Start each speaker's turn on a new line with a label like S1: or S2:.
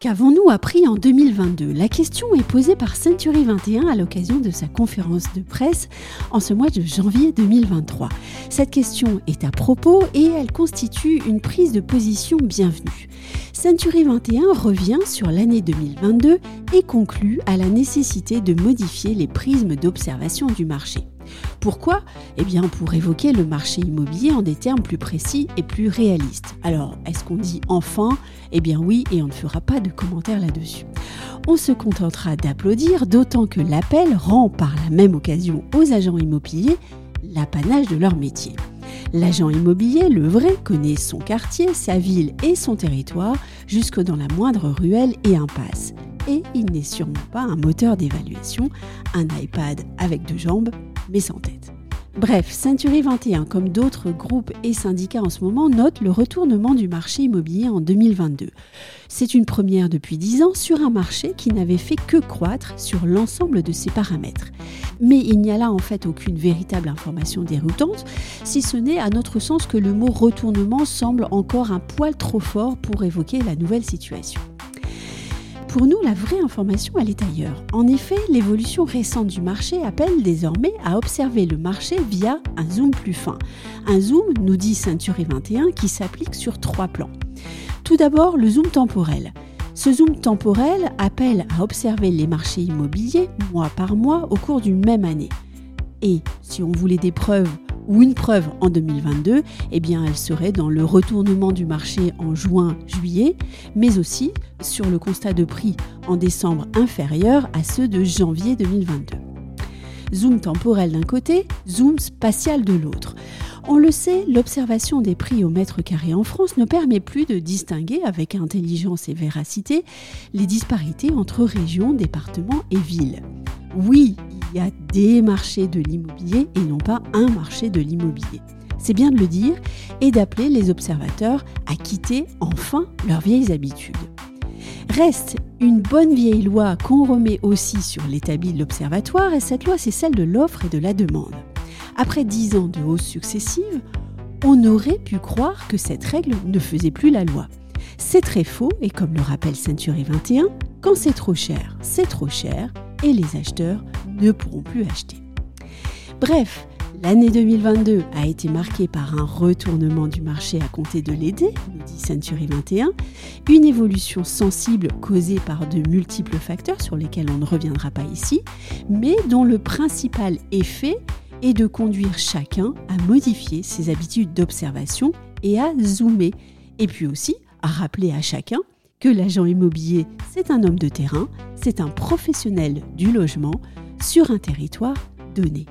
S1: Qu'avons-nous appris en 2022 La question est posée par Century 21 à l'occasion de sa conférence de presse en ce mois de janvier 2023. Cette question est à propos et elle constitue une prise de position bienvenue. Century 21 revient sur l'année 2022 et conclut à la nécessité de modifier les prismes d'observation du marché. Pourquoi Eh bien pour évoquer le marché immobilier en des termes plus précis et plus réalistes. Alors, est-ce qu'on dit enfin Eh bien oui, et on ne fera pas de commentaires là-dessus. On se contentera d'applaudir, d'autant que l'appel rend par la même occasion aux agents immobiliers l'apanage de leur métier. L'agent immobilier, le vrai, connaît son quartier, sa ville et son territoire jusque dans la moindre ruelle et impasse. Et il n'est sûrement pas un moteur d'évaluation, un iPad avec deux jambes mais sans tête. Bref, Century 21, comme d'autres groupes et syndicats en ce moment, note le retournement du marché immobilier en 2022. C'est une première depuis 10 ans sur un marché qui n'avait fait que croître sur l'ensemble de ses paramètres. Mais il n'y a là en fait aucune véritable information déroutante, si ce n'est à notre sens que le mot retournement semble encore un poil trop fort pour évoquer la nouvelle situation. Pour nous, la vraie information, elle est ailleurs. En effet, l'évolution récente du marché appelle désormais à observer le marché via un zoom plus fin. Un zoom, nous dit Century 21, qui s'applique sur trois plans. Tout d'abord, le zoom temporel. Ce zoom temporel appelle à observer les marchés immobiliers mois par mois au cours d'une même année. Et si on voulait des preuves ou une preuve en 2022, eh bien elle serait dans le retournement du marché en juin-juillet, mais aussi sur le constat de prix en décembre inférieur à ceux de janvier 2022. Zoom temporel d'un côté, zoom spatial de l'autre. On le sait, l'observation des prix au mètre carré en France ne permet plus de distinguer avec intelligence et véracité les disparités entre régions, départements et villes. Oui, il y a des marchés de l'immobilier et non pas un marché de l'immobilier. C'est bien de le dire et d'appeler les observateurs à quitter enfin leurs vieilles habitudes. Reste une bonne vieille loi qu'on remet aussi sur l'établi de l'observatoire et cette loi c'est celle de l'offre et de la demande. Après dix ans de hausse successive, on aurait pu croire que cette règle ne faisait plus la loi. C'est très faux et comme le rappelle Century 21, quand c'est trop cher, c'est trop cher et les acheteurs ne pourront plus acheter. Bref, l'année 2022 a été marquée par un retournement du marché à compter de l'aider, nous dit Century 21, une évolution sensible causée par de multiples facteurs sur lesquels on ne reviendra pas ici, mais dont le principal effet est de conduire chacun à modifier ses habitudes d'observation et à zoomer, et puis aussi à rappeler à chacun que l'agent immobilier, c'est un homme de terrain, c'est un professionnel du logement sur un territoire donné.